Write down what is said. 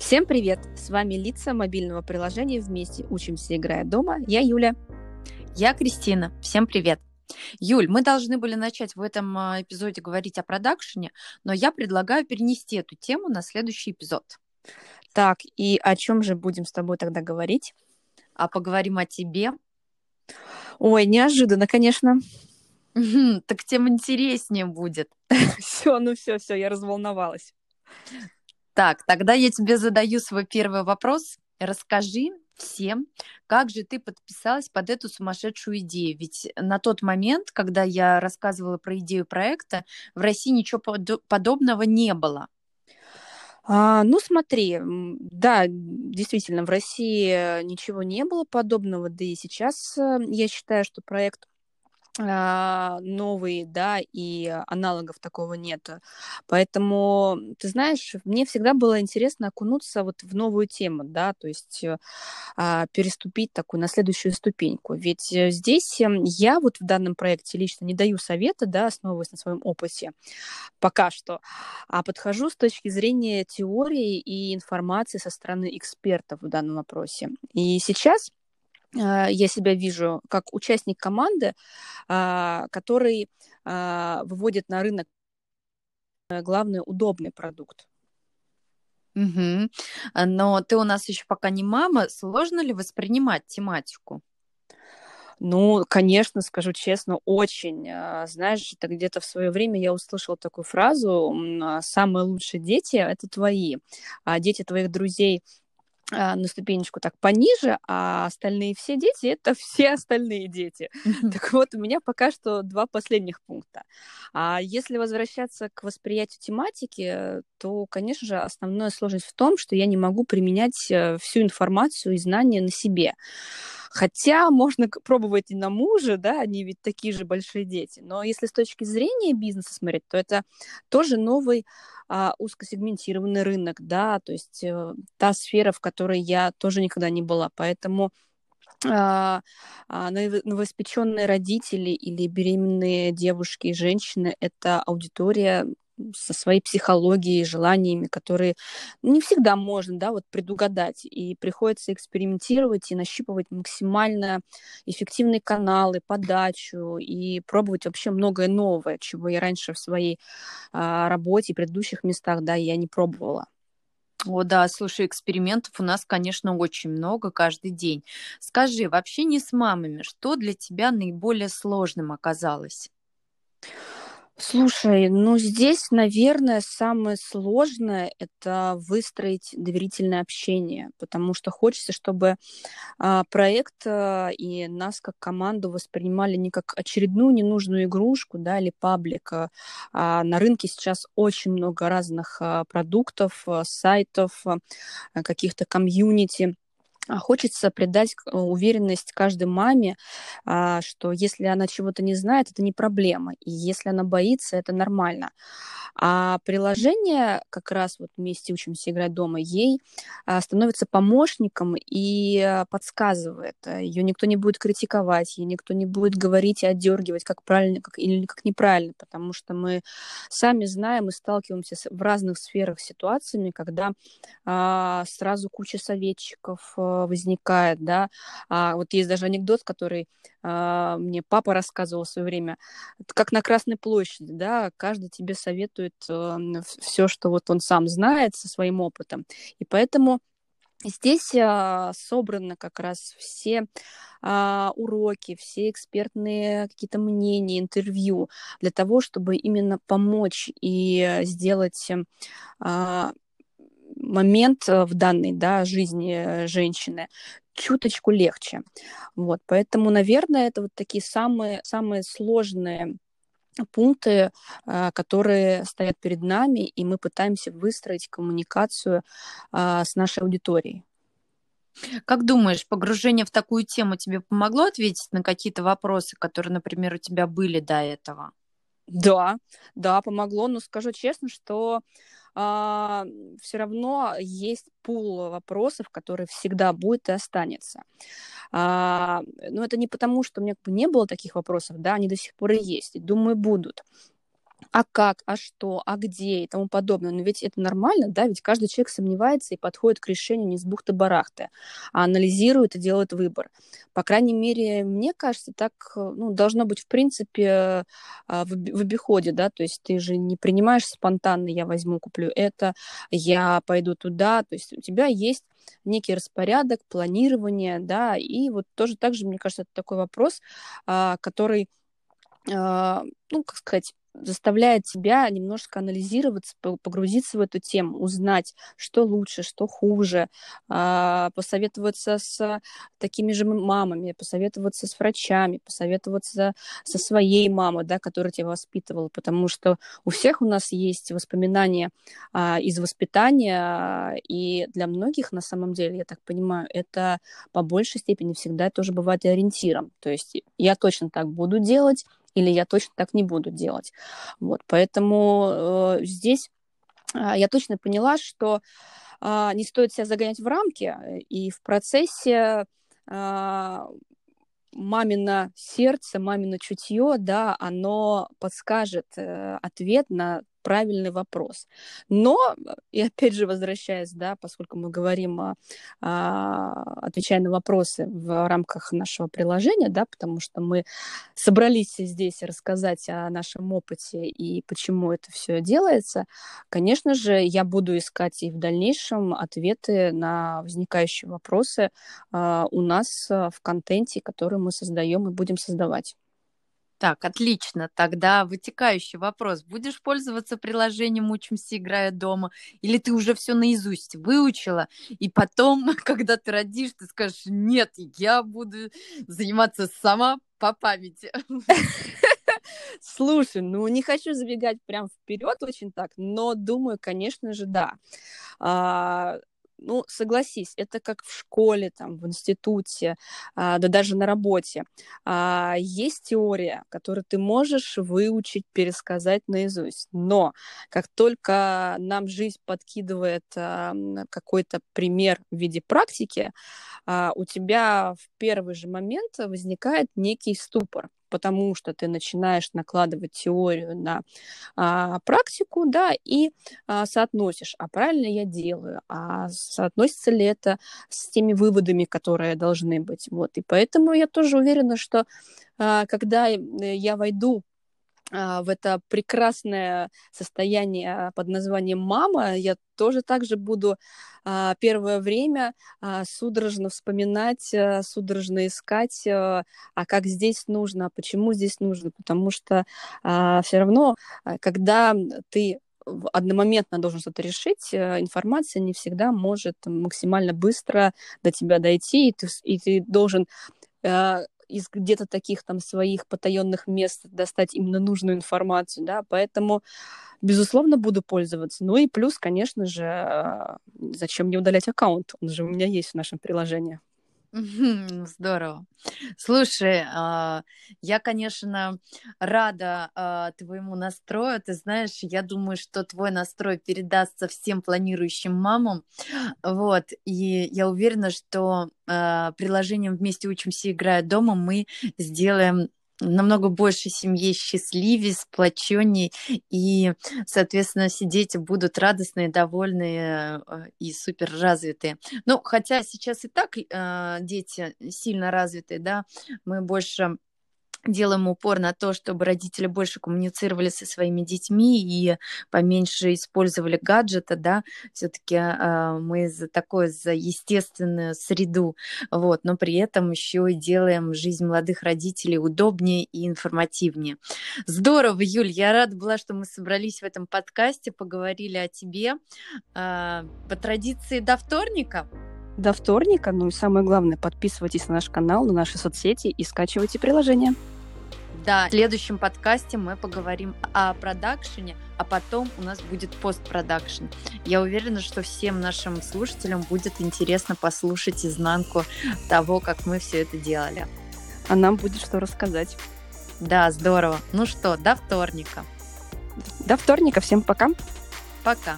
Всем привет! С вами лица мобильного приложения «Вместе учимся, играя дома». Я Юля. Я Кристина. Всем привет! Юль, мы должны были начать в этом а, эпизоде говорить о продакшене, но я предлагаю перенести эту тему на следующий эпизод. Так, и о чем же будем с тобой тогда говорить? А поговорим о тебе. Ой, неожиданно, конечно. Так тем интереснее будет. Все, ну все, все, я разволновалась. Так, тогда я тебе задаю свой первый вопрос. Расскажи всем, как же ты подписалась под эту сумасшедшую идею. Ведь на тот момент, когда я рассказывала про идею проекта, в России ничего подобного не было. А, ну, смотри, да, действительно, в России ничего не было подобного, да и сейчас э, я считаю, что проект а, новый, да, и аналогов такого нет. Поэтому, ты знаешь, мне всегда было интересно окунуться вот в новую тему, да, то есть а, переступить такую на следующую ступеньку. Ведь э, здесь эм, я вот в данном проекте лично не даю совета, да, основываясь на своем опыте пока что, а подхожу с точки зрения теории и информации со стороны экспертов в данном вопросе. И сейчас я себя вижу как участник команды, а, который а, выводит на рынок э, главный удобный продукт. Угу. Но ты у нас еще пока не мама. Сложно ли воспринимать тематику? Ну, конечно, скажу честно, очень. Знаешь, это где-то в свое время я услышала такую фразу: "Самые лучшие дети это твои, а дети твоих друзей а, на ступенечку так пониже, а остальные все дети это все остальные дети. Так вот, у меня пока что два последних пункта. А если возвращаться к восприятию тематики, то, конечно же, основная сложность в том, что я не могу применять э, всю информацию и знания на себе. Хотя можно пробовать и на муже, да, они ведь такие же большие дети. Но если с точки зрения бизнеса смотреть, то это тоже новый а, узкосегментированный рынок, да, то есть э, та сфера, в которой я тоже никогда не была. Поэтому а, а, новоиспеченные родители или беременные девушки и женщины – это аудитория, со своей психологией, желаниями, которые не всегда можно, да, вот предугадать. И приходится экспериментировать и нащупывать максимально эффективные каналы, подачу и пробовать вообще многое новое, чего я раньше в своей а, работе и предыдущих местах, да, я не пробовала. О, да, слушай, экспериментов у нас, конечно, очень много каждый день. Скажи, вообще не с мамами, что для тебя наиболее сложным оказалось? Слушай, ну здесь, наверное, самое сложное это выстроить доверительное общение, потому что хочется, чтобы а, проект а, и нас как команду воспринимали не как очередную ненужную игрушку, да, или паблик. А, а на рынке сейчас очень много разных а, продуктов, а, сайтов, каких-то комьюнити хочется придать э, уверенность каждой маме, а, что если она чего-то не знает, это не проблема. И если она боится, это нормально. А приложение, как раз вот вместе учимся играть дома, ей а, становится помощником и подсказывает. Ее никто не будет критиковать, ей никто не будет говорить и отдергивать, как правильно как, или как неправильно, потому что мы сами знаем и сталкиваемся с, в разных сферах с ситуациями, когда а, сразу куча советчиков, возникает, да. А вот есть даже анекдот, который а, мне папа рассказывал в свое время, как на Красной площади, да, каждый тебе советует а, все, что вот он сам знает со своим опытом. И поэтому Здесь а, собраны как раз все а, уроки, все экспертные какие-то мнения, интервью для того, чтобы именно помочь и сделать а, момент э, в данной да, жизни э, женщины чуточку легче. Вот, поэтому, наверное, это вот такие самые, самые сложные пункты, э, которые стоят перед нами, и мы пытаемся выстроить коммуникацию с нашей аудиторией. Как думаешь, погружение в такую тему тебе помогло ответить на какие-то вопросы, которые, например, у тебя были до этого? Да, да, помогло, но скажу честно, что а, все равно есть пул вопросов, который всегда будет и останется. А, но это не потому, что у меня как бы не было таких вопросов, да, они до сих пор и есть, и думаю, будут. А как, а что, а где? и тому подобное. Но ведь это нормально, да, ведь каждый человек сомневается и подходит к решению не с бухты-барахты, а анализирует и делает выбор. По крайней мере, мне кажется, так ну, должно быть в принципе а, в, обиходе, да, то есть ты же не принимаешь спонтанно, я возьму, куплю это, я пойду туда, то есть у тебя есть некий распорядок, планирование, да, и вот тоже так же, мне кажется, это такой вопрос, а, который ну, как сказать, заставляет тебя немножко анализироваться, погрузиться в эту тему, узнать, что лучше, что хуже, а, посоветоваться с такими же мамами, посоветоваться с врачами, посоветоваться со своей мамой, да, которая тебя воспитывала, потому что у всех у нас есть воспоминания а, из воспитания, и для многих, на самом деле, я так понимаю, это по большей степени всегда тоже бывает ориентиром. То есть я точно так буду делать, или я точно так не буду делать. Вот, поэтому э, здесь э, я точно поняла, что э, не стоит себя загонять в рамки, и в процессе э, мамино сердце, мамино чутье, да, оно подскажет э, ответ на правильный вопрос. Но, и опять же возвращаясь, да, поскольку мы говорим, о, о, отвечая на вопросы в рамках нашего приложения, да, потому что мы собрались здесь рассказать о нашем опыте и почему это все делается, конечно же, я буду искать и в дальнейшем ответы на возникающие вопросы э, у нас в контенте, который мы создаем и будем создавать. Так, отлично. Тогда вытекающий вопрос. Будешь пользоваться приложением «Учимся, играя дома» или ты уже все наизусть выучила, и потом, когда ты родишь, ты скажешь, нет, я буду заниматься сама по памяти. Слушай, ну не хочу забегать прям вперед очень так, но думаю, конечно же, да. А, ну, согласись, это как в школе, там, в институте, а, да даже на работе. А, есть теория, которую ты можешь выучить, пересказать наизусть. Но как только нам жизнь подкидывает а, какой-то пример в виде практики, у тебя в первый же момент возникает некий ступор потому что ты начинаешь накладывать теорию на а, практику, да, и а, соотносишь, а правильно я делаю, а соотносится ли это с теми выводами, которые должны быть. Вот. И поэтому я тоже уверена, что а, когда я войду в это прекрасное состояние под названием мама, я тоже также буду а, первое время а, судорожно вспоминать, судорожно искать, а как здесь нужно, а почему здесь нужно, потому что все равно, когда ты одномоментно должен что-то решить, информация не всегда может максимально быстро до тебя дойти, и ты, и ты должен из где-то таких там своих потаенных мест достать именно нужную информацию, да, поэтому, безусловно, буду пользоваться. Ну и плюс, конечно же, а, зачем мне удалять аккаунт? Он же у меня есть в нашем приложении. Здорово. Слушай, а, я, конечно, рада а, твоему настрою. Ты знаешь, я думаю, что твой настрой передастся всем планирующим мамам. Вот. И я уверена, что а, приложением «Вместе учимся, играя дома» мы сделаем намного больше семьи счастливее, сплоченнее, и, соответственно, все дети будут радостные, довольные э, и супер развитые. Ну, хотя сейчас и так э, дети сильно развитые, да, мы больше делаем упор на то, чтобы родители больше коммуницировали со своими детьми и поменьше использовали гаджеты, да, все-таки э, мы за такое, за естественную среду, вот, но при этом еще и делаем жизнь молодых родителей удобнее и информативнее. Здорово, Юль, я рада была, что мы собрались в этом подкасте, поговорили о тебе. Э, по традиции до вторника до вторника. Ну и самое главное, подписывайтесь на наш канал, на наши соцсети и скачивайте приложение. Да, в следующем подкасте мы поговорим о продакшене, а потом у нас будет постпродакшн. Я уверена, что всем нашим слушателям будет интересно послушать изнанку того, как мы все это делали. А нам будет что рассказать. Да, здорово. Ну что, до вторника. До вторника. Всем пока. Пока.